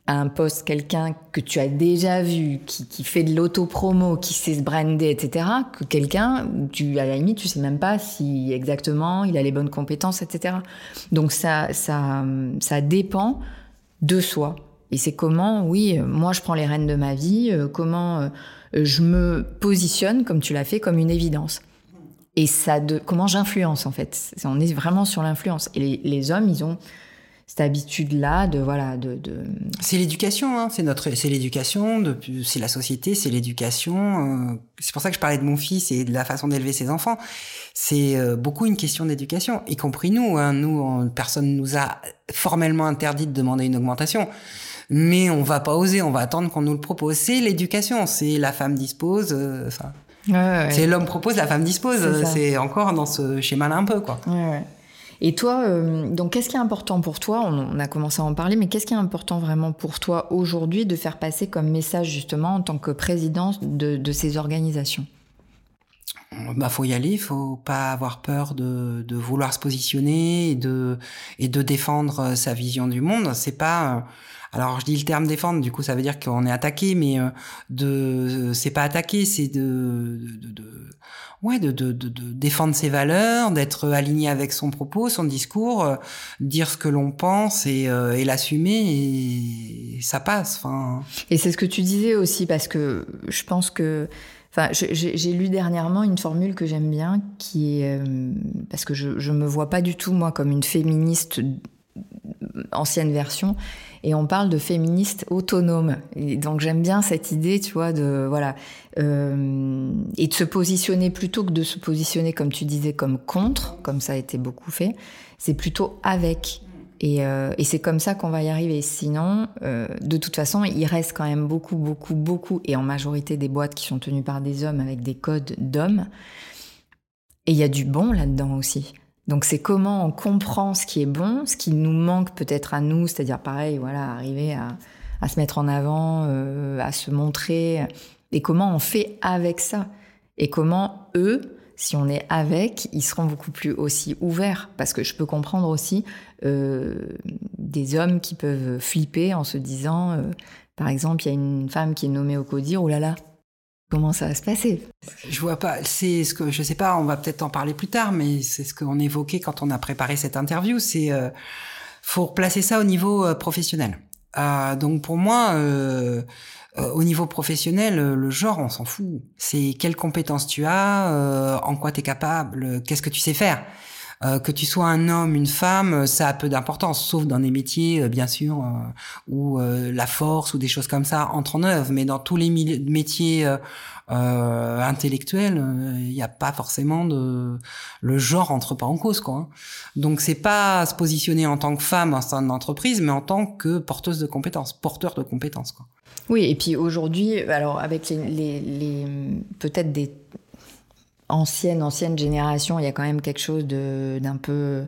à un poste quelqu'un que tu as déjà vu, qui, fait de l'auto-promo, qui sait se brander, etc., que quelqu'un tu, à la limite, tu sais même pas si exactement il a les bonnes compétences, etc. Donc ça, ça, ça dépend de soi. Et c'est comment, oui, moi je prends les rênes de ma vie, euh, comment euh, je me positionne, comme tu l'as fait, comme une évidence. Et ça, de, comment j'influence en fait. On est vraiment sur l'influence. Et les, hommes, ils ont cette habitude-là de voilà de. de... C'est l'éducation, hein, c'est notre, c'est l'éducation, c'est la société, c'est l'éducation. Euh, c'est pour ça que je parlais de mon fils et de la façon d'élever ses enfants. C'est euh, beaucoup une question d'éducation, y compris nous. Hein, nous, personne nous a formellement interdit de demander une augmentation. Mais on va pas oser, on va attendre qu'on nous le propose. C'est l'éducation, c'est la femme dispose. Euh, ouais, ouais. C'est l'homme propose, la femme dispose. C'est encore dans ce schéma-là un peu, quoi. Ouais, et toi, euh, donc qu'est-ce qui est important pour toi? On, a commencé à en parler, mais qu'est-ce qui est important vraiment pour toi aujourd'hui de faire passer comme message justement en tant que présidente de, ces organisations? Bah faut y aller, il faut pas avoir peur de, de, vouloir se positionner et de et de défendre sa vision du monde. C'est pas alors je dis le terme défendre, du coup ça veut dire qu'on est attaqué, mais euh, de c'est pas attaquer, c'est de, de, de ouais, de, de, de, défendre ses valeurs, d'être aligné avec son propos, son discours, euh, dire ce que l'on pense et, euh, et l'assumer et, ça passe. Enfin. Et c'est ce que tu disais aussi parce que je pense que. Enfin, j'ai lu dernièrement une formule que j'aime bien, qui est euh, parce que je, je me vois pas du tout moi comme une féministe ancienne version, et on parle de féministes autonomes. Et donc j'aime bien cette idée, tu vois, de voilà, euh, et de se positionner plutôt que de se positionner comme tu disais comme contre, comme ça a été beaucoup fait. C'est plutôt avec. Et, euh, c'est comme ça qu'on va y arriver. Sinon, euh, de toute façon, il reste quand même beaucoup, beaucoup, beaucoup, et en majorité des boîtes qui sont tenues par des hommes avec des codes d'hommes. Et il y a du bon là-dedans aussi. Donc c'est comment on comprend ce qui est bon, ce qui nous manque peut-être à nous, c'est-à-dire pareil, voilà, arriver à, à se mettre en avant, euh, à se montrer, et comment on fait avec ça, et comment eux, si on est avec, ils seront beaucoup plus aussi ouverts, parce que je peux comprendre aussi euh, des hommes qui peuvent flipper en se disant, euh, par exemple, il y a une femme qui est nommée au CODIR, oh là là, Comment ça va se passer? Je vois pas. C'est ce que je sais pas. On va peut-être en parler plus tard, mais c'est ce qu'on évoquait quand on a préparé cette interview. C'est euh, faut replacer ça au niveau euh, professionnel. Euh, donc pour moi, euh, euh au niveau professionnel, le genre, on s'en fout. C'est quelles compétences tu as, en quoi tu es capable, qu'est-ce que tu sais faire? Euh, que tu sois un homme, une femme, ça a peu d'importance, sauf dans des métiers, euh, bien sûr, euh, où la force ou des choses comme ça entrent en œuvre. Mais dans tous les métiers intellectuels, il n'y a pas forcément de le genre entre pas en cause, quoi. Hein. Donc c'est pas se positionner en tant que femme en sein d'entreprise, mais en tant que porteuse de compétences, porteur de compétences, quoi. Oui, et puis aujourd'hui, alors avec les, les, les peut-être des ancienne, ancienne génération, il y a quand même quelque chose d'un peu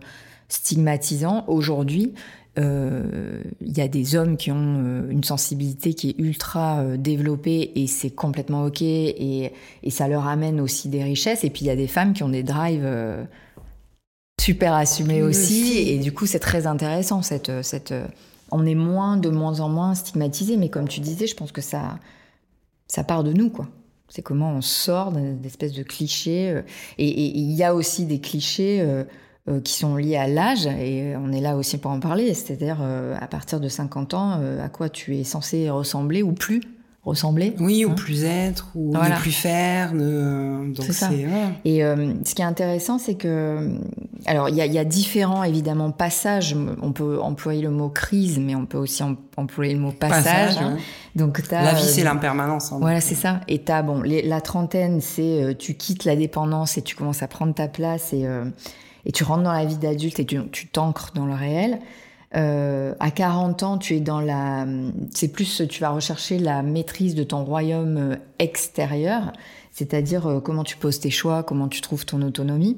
stigmatisant. Aujourd'hui, euh, il y a des hommes qui ont euh, une sensibilité qui est ultra euh, développée et c'est complètement ok et, et, ça leur amène aussi des richesses. Et puis il y a des femmes qui ont des drives super assumés aussi, et du coup c'est très intéressant. Cette, cette, on est moins de moins en moins stigmatisé, mais comme tu disais, je pense que ça, ça part de nous quoi. C'est comment on sort d'espèces de clichés. Euh, et il y a aussi des clichés euh, euh, qui sont liés à l'âge, et on est là aussi pour en parler, c'est-à-dire à partir de 50 ans, à quoi tu es censé ressembler ou plus ressembler. Oui, ou hein. plus être, ou ne plus faire. C'est ça. Et ce qui est intéressant, c'est que... Alors, il y, y, a différents, évidemment, passages. On peut employer le mot crise, mais on peut aussi employer le mot passage. Hein. Donc la vie, c'est euh, l'impermanence. Hein. Voilà, c'est ça. Et t'as, bon, la trentaine, c'est euh, tu quittes la dépendance et tu commences à prendre ta place et, euh, et tu rentres dans la vie d'adulte et tu t'ancres dans le réel. À 40 ans, tu es dans la, c'est plus, tu vas rechercher la maîtrise de ton royaume extérieur, c'est-à-dire comment tu poses tes choix, comment tu trouves ton autonomie.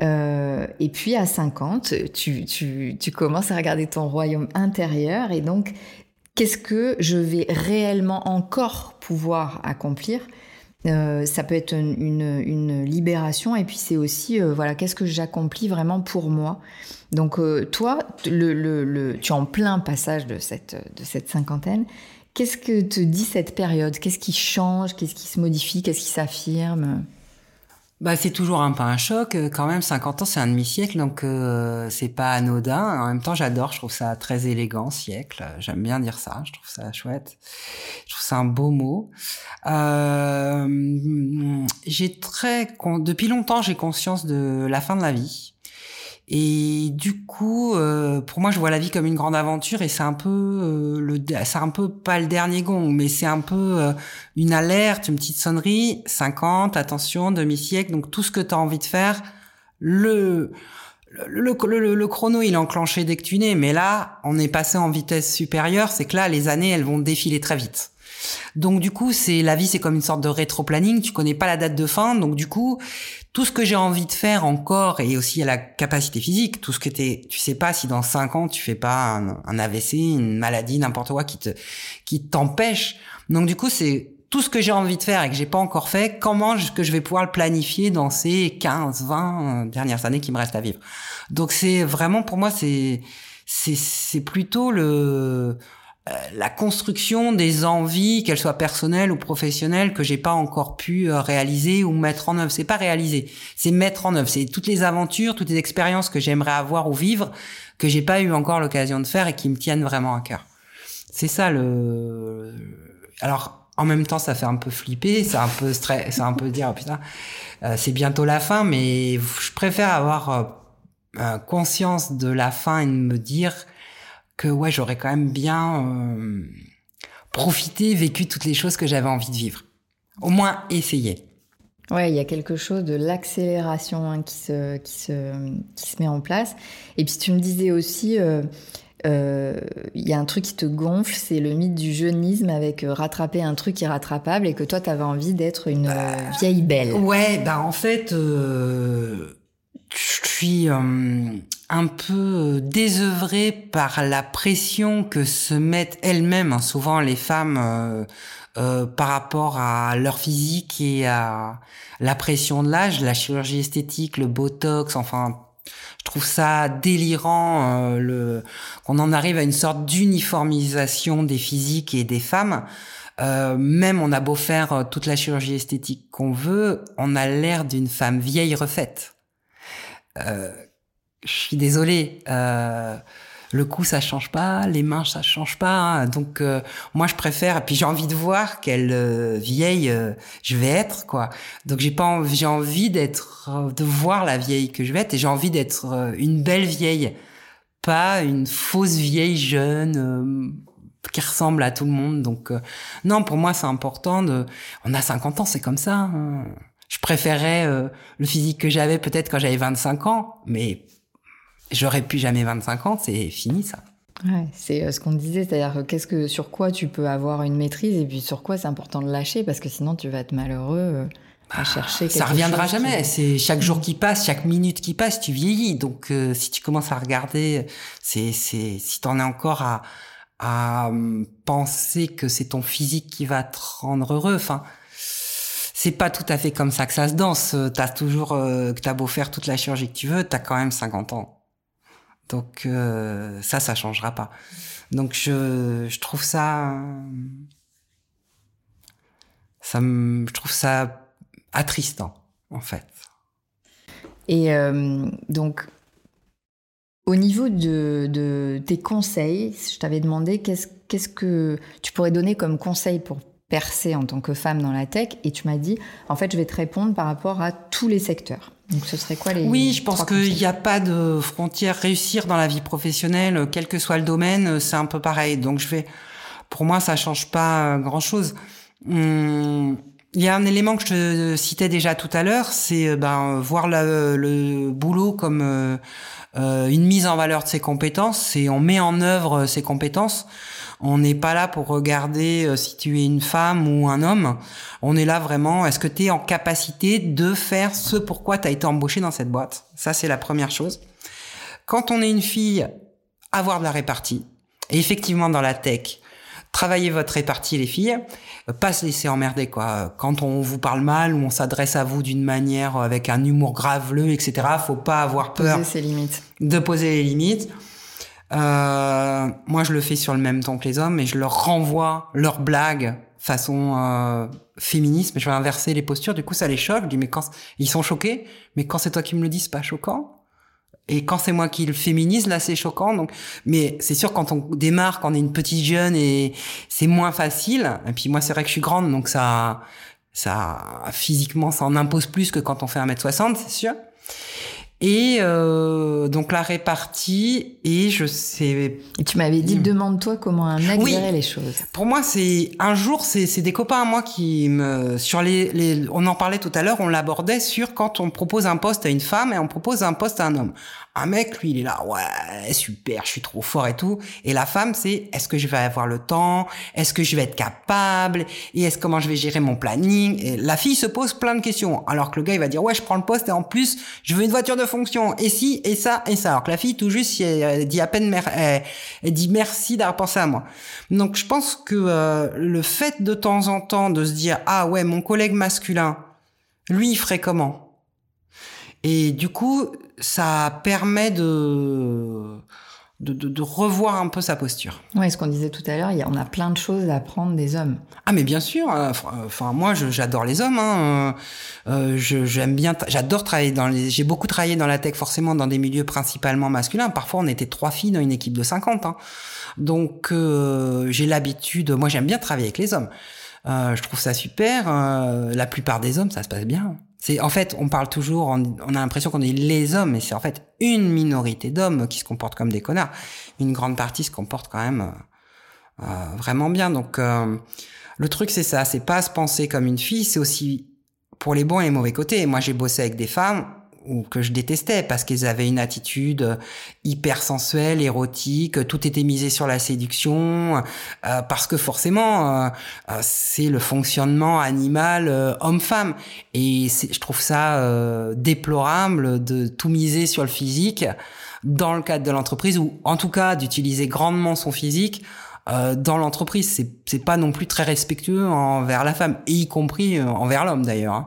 et puis à 50, tu, tu, tu commences à regarder ton royaume intérieur. Et donc qu'est-ce que je vais réellement encore pouvoir accomplir? Euh, ça peut être une, libération et puis c'est aussi euh, voilà qu'est-ce que j'accomplis vraiment pour moi. Donc euh, toi, le, tu es en plein passage de cette cinquantaine. Qu'est-ce que te dit cette période? Qu'est-ce qui change? Qu'est-ce qui se modifie? Qu'est-ce qui s'affirme? Bah, c'est toujours un peu un choc. Euh, quand même, 50 ans, c'est un demi-siècle, donc euh, c'est pas anodin. En même temps, j'adore, je trouve ça très élégant, siècle. J'aime bien dire ça, je trouve ça chouette. Je trouve ça un beau mot. Euh, j'ai très... Depuis longtemps, j'ai conscience de la fin de la vie. Et du coup, euh, pour moi, je vois la vie comme une grande aventure et c'est un peu euh, le, c'est un peu pas le dernier gong, mais c'est un peu euh, une alerte, une petite sonnerie. 50, attention, demi-siècle, donc tout ce que tu as envie de faire, le le, le, le, chrono, il est enclenché dès que tu nais, mais là, on est passé en vitesse supérieure, c'est que là, les années, elles vont défiler très vite. Donc du coup, c'est la vie, c'est comme une sorte de rétro-planning. Tu connais pas la date de fin, donc du coup, tout ce que j'ai envie de faire encore et aussi à la capacité physique, tout ce que t'es, tu sais pas si dans cinq ans tu fais pas un, AVC, une maladie, n'importe quoi qui te, qui t'empêche. Donc du coup, c'est tout ce que j'ai envie de faire et que j'ai pas encore fait, comment est-ce que je vais pouvoir le planifier dans ces 15, 20 dernières années qui me restent à vivre. Donc c'est vraiment pour moi c'est c'est c'est plutôt le euh, la construction des envies, qu'elles soient personnelles ou professionnelles, que j'ai pas encore pu euh, réaliser ou mettre en œuvre. C'est pas réaliser, c'est mettre en œuvre. C'est toutes les aventures, toutes les expériences que j'aimerais avoir ou vivre que j'ai pas eu encore l'occasion de faire et qui me tiennent vraiment à cœur. C'est ça le. Alors en même temps, ça fait un peu flipper, c'est un peu stress, c'est un peu dire oh, putain, euh, c'est bientôt la fin, mais je préfère avoir conscience de la fin et de me dire que ouais, j'aurais quand même bien euh, profité, vécu toutes les choses que j'avais envie de vivre. Au moins essayer. Ouais, il y a quelque chose de l'accélération hein, qui, se, qui, se, qui se met en place. Et puis tu me disais aussi, euh, euh, il y a un truc qui te gonfle, c'est le mythe du jeunisme avec rattraper un truc irrattrapable et que toi, tu avais envie d'être une bah, vieille belle. Ouais, bah en fait, je suis un peu euh, désœuvrée par la pression que se mettent elles-mêmes, hein, souvent les femmes, euh, euh, par rapport à leur physique et à la pression de l'âge, la chirurgie esthétique, le botox, enfin, je trouve ça délirant le qu'on en arrive à une sorte d'uniformisation des physiques et des femmes. même on a beau faire toute la chirurgie esthétique qu'on veut, on a l'air d'une femme vieille refaite. Euh, je suis désolée. Euh, le cou ça change pas, les mains ça change pas. Hein. donc euh, moi je préfère. Et puis j'ai envie de voir quelle euh, vieille euh, je vais être quoi. Donc j'ai pas j'ai envie d'être de voir la vieille que je vais être et j'ai envie d'être une belle vieille, pas une fausse vieille jeune qui ressemble à tout le monde. Donc non pour moi c'est important de. On a 50 ans c'est comme ça. Hein. Je préférais le physique que j'avais peut-être quand j'avais 25 ans, mais j'aurais plus jamais 25 ans, c'est fini ça. Ouais, c'est euh, ce qu'on disait, c'est-à-dire qu'est-ce que sur quoi tu peux avoir une maîtrise et puis sur quoi c'est important de lâcher parce que sinon tu vas être malheureux euh, à bah, chercher quelque Ça reviendra jamais. C'est chaque jour qui passe, chaque minute qui passe, tu vieillis. Donc euh, si tu commences à regarder, c'est c'est si t'en es encore à à penser que c'est ton physique qui va te rendre heureux. Enfin, c'est pas tout à fait comme ça que ça se danse. T'as toujours que t'as beau faire toute la chirurgie que tu veux, t'as quand même 50 ans. Donc euh, ça, ça changera pas. Donc je, je trouve ça, ça me, je trouve ça attristant en fait. Et euh, donc au niveau de, de, tes conseils, je t'avais demandé qu'est-ce qu'est-ce que tu pourrais donner comme conseil pour percer en tant que femme dans la tech, et tu m'as dit en fait je vais te répondre par rapport à tous les secteurs. Donc ce serait quoi les Oui, je pense qu'il n'y a pas de frontière. Réussir dans la vie professionnelle, quel que soit le domaine, c'est un peu pareil. Donc je vais, pour moi, ça change pas grand chose. Hum, il y a un élément que je te citais déjà tout à l'heure, c'est euh, ben, voir le boulot comme euh, euh, une mise en valeur de ses compétences et on met en œuvre ses compétences. On n'est pas là pour regarder euh, si tu es une femme ou un homme. On est là vraiment, est-ce que tu es en capacité de faire ce pourquoi tu as été embauché dans cette boîte? Ça, c'est la première chose. Quand on est une fille, avoir de la répartie. Et effectivement, dans la tech, travaillez votre répartie les filles, pas se laisser emmerder quoi. Quand on vous parle mal ou on s'adresse à vous d'une manière avec un humour graveleux, etc. Faut pas avoir peur. Poser ses limites. De poser les limites. Euh, moi, je le fais sur le même ton que les hommes, et je leur renvoie leurs blagues façon euh, féministe, je vais inverser les postures. Du coup, ça les choque. Je dis mais quand ils sont choqués, mais quand c'est toi qui me le dis, c'est pas choquant. Et quand c'est moi qui le féminise, là, c'est choquant. Donc, mais c'est sûr, quand on démarre, quand on est une petite jeune, et c'est moins facile. Et puis moi, c'est vrai que je suis grande, donc ça, ça, physiquement, ça en impose plus que quand on fait 1m60, c'est sûr. Et euh, donc la répartie, et je sais. Et tu m'avais dit, demande-toi comment un mec oui. les choses. Pour moi, c'est un jour, c'est des copains à moi qui me sur les, les on en parlait tout à l'heure, on l'abordait sur quand on propose un poste à une femme et on propose un poste à un homme. Un mec, lui, il est là, ouais, super, je suis trop fort et tout. Et la femme, c'est, est-ce que je vais avoir le temps? Est-ce que je vais être capable? Et est-ce comment je vais gérer mon planning? Et la fille se pose plein de questions, alors que le gars, il va dire, ouais, je prends le poste et en plus, je veux une voiture de fonction. Et si, et ça, et ça. Alors que la fille, tout juste, elle dit à peine, elle, elle dit merci d'avoir pensé à moi. Donc, je pense que euh, le fait de temps en temps de se dire, ah ouais, mon collègue masculin, lui, il ferait comment? Et du coup, ça permet de, de, de, revoir un peu sa posture. Ouais, ce qu'on disait tout à l'heure, on a plein de choses à apprendre des hommes. Ah mais bien sûr. Euh, enfin moi, j'adore les hommes. Hein. Euh, j'aime bien. J'adore travailler dans les. J'ai beaucoup travaillé dans la tech, forcément dans des milieux principalement masculins. Parfois, on était trois filles dans une équipe de 50. Hein. Donc euh, j'ai l'habitude. Moi, j'aime bien travailler avec les hommes. Euh, je trouve ça super. Euh, la plupart des hommes, ça se passe bien. C'est en fait, on parle toujours, on, a l'impression qu'on est les hommes, mais c'est en fait une minorité d'hommes qui se comportent comme des connards. Une grande partie se comporte quand même euh, euh vraiment bien. Donc euh, le truc c'est ça, c'est pas se penser comme une fille, c'est aussi pour les bons et les mauvais côtés. Moi j'ai bossé avec des femmes ou que je détestais parce qu'ils avaient une attitude euh, hyper sensuelle, érotique, tout était misé sur la séduction, euh, parce que forcément euh, c'est le fonctionnement animal homme-femme. Et je trouve ça déplorable de tout miser sur le physique dans le cadre de l'entreprise ou en tout cas d'utiliser grandement son physique euh, dans l'entreprise. C'est c'est pas non plus très respectueux envers la femme, et y compris euh, envers l'homme d'ailleurs. Hein.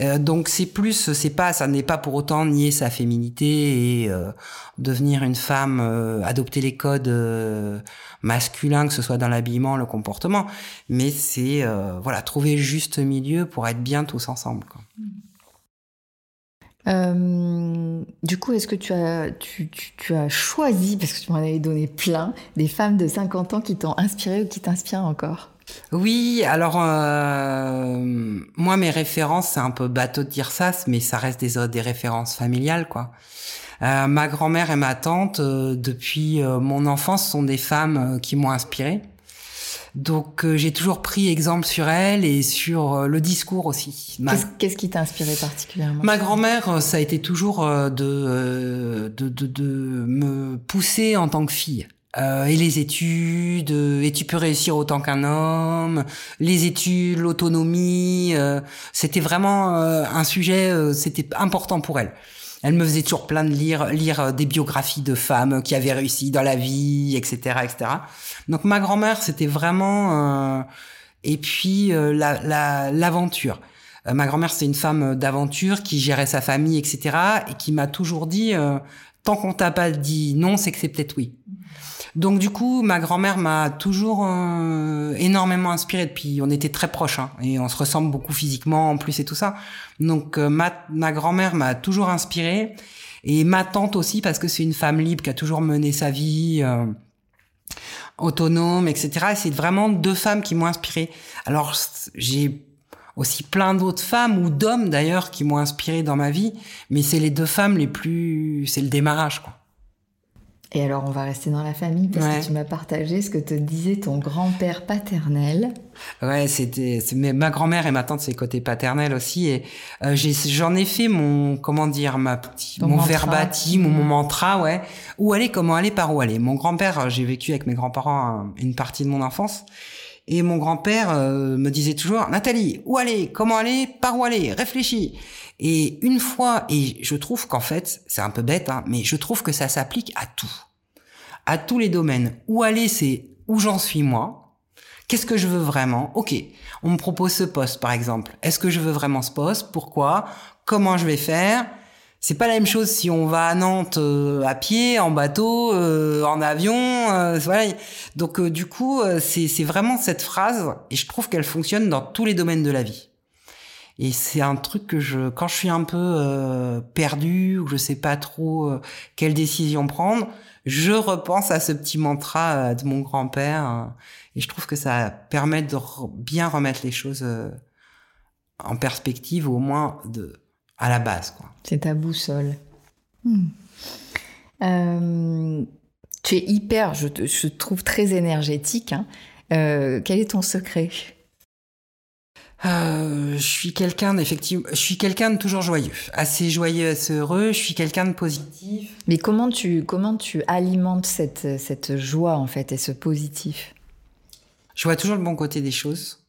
Euh, donc c'est plus, c'est pas, ça n'est pas pour autant nier sa féminité et devenir une femme, adopter les codes masculins, que ce soit dans l'habillement, le comportement, mais c'est voilà trouver juste milieu pour être bien tous ensemble. Quoi. Mmh. Euh, du coup, est-ce que tu as, tu, tu, as choisi, parce que tu m'en avais donné plein, des femmes de 50 ans qui t'ont inspiré ou qui t'inspirent encore? Oui, alors euh, moi mes références, c'est un peu bateau de dire ça, mais ça reste des, des références familiales quoi. Euh, ma grand-mère et ma tante, euh, depuis euh, mon enfance, sont des femmes qui m'ont inspiré. Donc euh, j'ai toujours pris exemple sur elle et sur euh, le discours aussi. Qu'est-ce qui t'a inspiré particulièrement? Ma grand-mère, euh, ça a été toujours de, de, de, de, me pousser en tant que fille. Euh, et les études, et tu peux réussir autant qu'un homme, les études, l'autonomie, c'était vraiment un sujet, c'était important pour elle. Elle me faisait toujours plein de lire, lire des biographies de femmes qui avaient réussi dans la vie, etc., etc. Donc ma grand-mère, c'était vraiment euh, et puis euh, l'aventure. Euh, ma grand-mère, c'est une femme d'aventure qui gérait sa famille, etc. et qui m'a toujours dit tant qu'on t'a pas dit non, c'est que c'est peut-être oui. Donc du coup, ma grand-mère m'a toujours énormément inspirée. Depuis, on était très proches hein, et on se ressemble beaucoup physiquement en plus et tout ça. Donc ma, ma grand-mère m'a toujours inspirée et ma tante aussi parce que c'est une femme libre qui a toujours mené sa vie autonome, etc. c'est vraiment deux femmes qui m'ont inspiré. Alors j'ai aussi plein d'autres femmes ou d'hommes d'ailleurs qui m'ont inspiré dans ma vie, mais c'est les deux femmes les plus, c'est le démarrage quoi. Et alors, on va rester dans la famille parce que tu m'as partagé ce que te disait ton grand-père paternel. Ouais, c'était ma grand-mère et ma tante, c'est côté paternel aussi. Et euh, j'en ai, fait mon comment dire ma petit, mon verbatim, mon, mon mantra, ouais. Où aller, comment aller, par où aller. Mon grand-père, j'ai vécu avec mes grands-parents une partie de mon enfance. Et mon grand-père euh, me disait toujours, Nathalie, où aller, comment aller, par où aller, réfléchis. Et une fois, et je trouve qu'en fait, c'est un peu bête, hein, mais je trouve que ça s'applique à tout. À tous les domaines. Où aller, c'est où j'en suis moi. Qu'est-ce que je veux vraiment? Ok, on me propose ce poste par exemple. Est-ce que je veux vraiment ce poste? Pourquoi? Comment je vais faire? C'est pas la même chose si on va à Nantes euh, à pied, en bateau, euh, en avion. Euh, voilà. Donc du coup, c'est vraiment cette phrase et je trouve qu'elle fonctionne dans tous les domaines de la vie. Et c'est un truc que je, quand je suis un peu perdu ou je sais pas trop quelle décision prendre, je repense à ce petit mantra de mon grand-père et je trouve que ça permet de bien remettre les choses en perspective ou au moins de à la base. Quoi. C'est ta boussole. Hmm. Euh, tu es hyper, je te, trouve très énergétique. Hein. Euh, quel est ton secret? Euh, je suis quelqu'un d'effectivement, je suis quelqu'un de toujours joyeux, assez joyeux, assez heureux. Je suis quelqu'un de positif. Mais comment tu comment tu alimentes cette cette joie en fait et ce positif? Je vois toujours le bon côté des choses.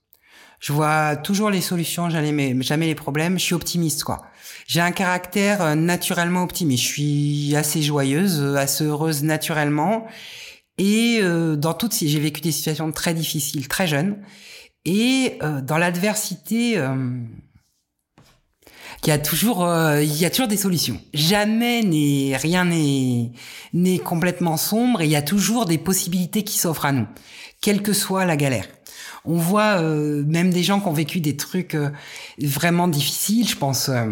Je vois toujours les solutions, jamais, jamais les problèmes. Je suis optimiste, quoi. J'ai un caractère euh, naturellement optimiste. Je suis assez joyeuse, euh, assez heureuse naturellement. Et euh, dans toutes ces, j'ai vécu des situations très difficiles, très jeune. Et dans l'adversité, il y a toujours, il y a toujours des solutions. Jamais n'est rien n'est n'est complètement sombre. Et il y a toujours des possibilités qui s'offrent à nous, quelle que soit la galère. On voit euh, même des gens qui ont vécu des trucs euh, vraiment difficiles. Je pense euh,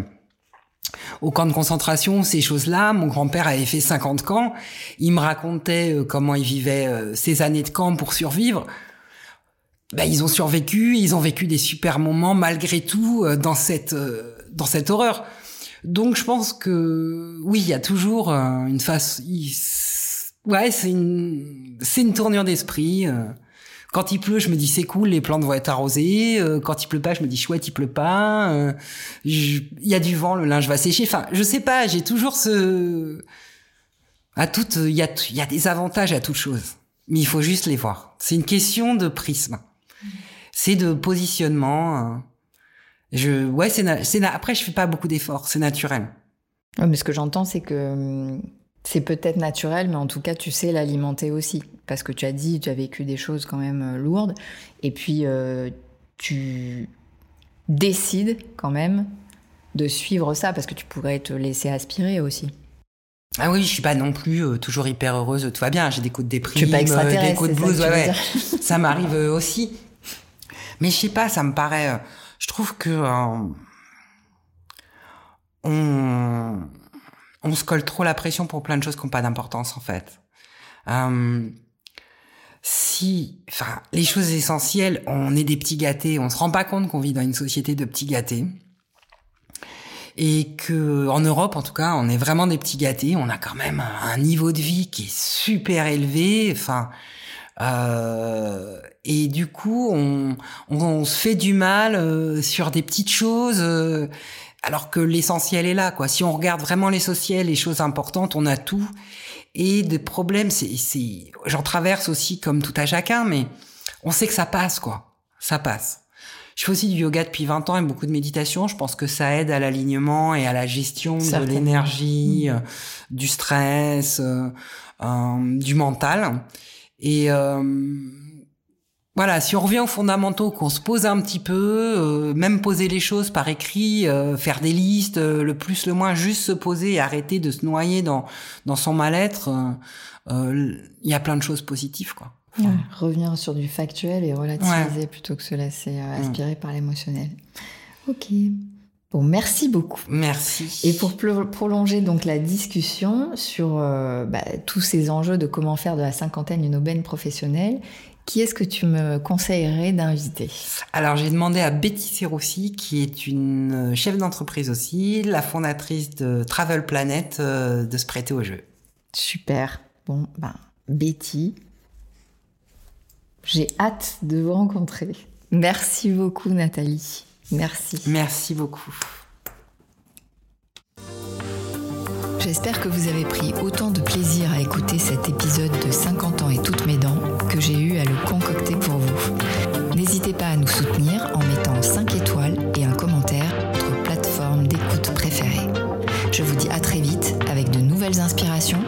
au camp de concentration, ces choses-là. Mon grand-père avait fait 50 camps. Il me racontait comment il vivait ces années de camp pour survivre. Ben, ils ont survécu, ils ont vécu des super moments malgré tout dans cette dans cette horreur. Donc je pense que oui, il y a toujours une face. Ouais, c'est une c'est une tournure d'esprit. Quand il pleut, je me dis c'est cool, les plantes vont être arrosées. Euh, quand il pleut pas, je me dis chouette, il pleut pas. Euh, il y a du vent, le linge va sécher. Enfin, je sais pas, j'ai toujours ce à tout, il y a y a des avantages à toute chose, mais il faut juste les voir. C'est une question de prisme. C'est de positionnement. Hein. Je ouais, c'est après je fais pas beaucoup d'efforts, c'est naturel. mais ce que j'entends, c'est que hum, c'est peut-être naturel, mais en tout cas, tu sais l'alimenter aussi. Parce que tu as dit, tu as vécu des choses quand même euh, lourdes. Et puis, euh, tu décides quand même de suivre ça, parce que tu pourrais te laisser aspirer aussi. Ah oui, je suis pas non plus euh, toujours hyper heureuse, tout va bien. J'ai des coups de déprime, des coups de blues, ça, ouais, ça m'arrive aussi. Mais je sais pas, ça me paraît. je trouve que on on se colle trop la pression pour plein de choses qui n'ont pas d'importance en fait. Euh, si, enfin, les choses essentielles, on est des petits gâtés, on se rend pas compte qu'on vit dans une société de petits gâtés. Et que, en Europe, en tout cas, on est vraiment des petits gâtés. On a quand même un, niveau de vie qui est super élevé. Enfin, euh, et du coup, on, on, se fait du mal euh, sur des petites choses. Alors que l'essentiel est là, quoi. Si on regarde vraiment l'essentiel, les choses importantes, on a tout. Et des problèmes, c'est, c'est, j'en traverse aussi comme tout à chacun, mais on sait que ça passe, quoi. Ça passe. Je fais aussi du yoga depuis 20 ans et beaucoup de méditation. Je pense que ça aide à l'alignement et à la gestion de l'énergie, mmh. euh, du stress, euh, euh, du mental. Et euh, voilà, si on revient aux fondamentaux, qu'on se pose un petit peu, euh, même poser les choses par écrit, euh, faire des listes, euh, le plus, le moins, juste se poser et arrêter de se noyer dans, dans son mal-être, il y a plein de choses positives, quoi. revenir sur du factuel et relativiser plutôt que se laisser aspirer par l'émotionnel. Ok. Bon, merci beaucoup. Merci. Et pour prolonger donc la discussion sur bah, tous ces enjeux de comment faire de la cinquantaine une aubaine professionnelle, qui est-ce que tu me conseillerais d'inviter? Alors j'ai demandé à Betty Serossi, qui est une chef d'entreprise aussi, la fondatrice de Travel Planet, euh, de se prêter au jeu. Super. Bon, ben, Betty, j'ai hâte de vous rencontrer. Merci beaucoup Nathalie. Merci. Merci beaucoup. J'espère que vous avez pris autant de plaisir à écouter cet épisode de 50 ans et toutes mes dents que j'ai eu à le concocter pour vous. N'hésitez pas à nous soutenir en mettant 5 étoiles et un commentaire sur votre plateforme d'écoute préférée. Je vous dis à très vite avec de nouvelles inspirations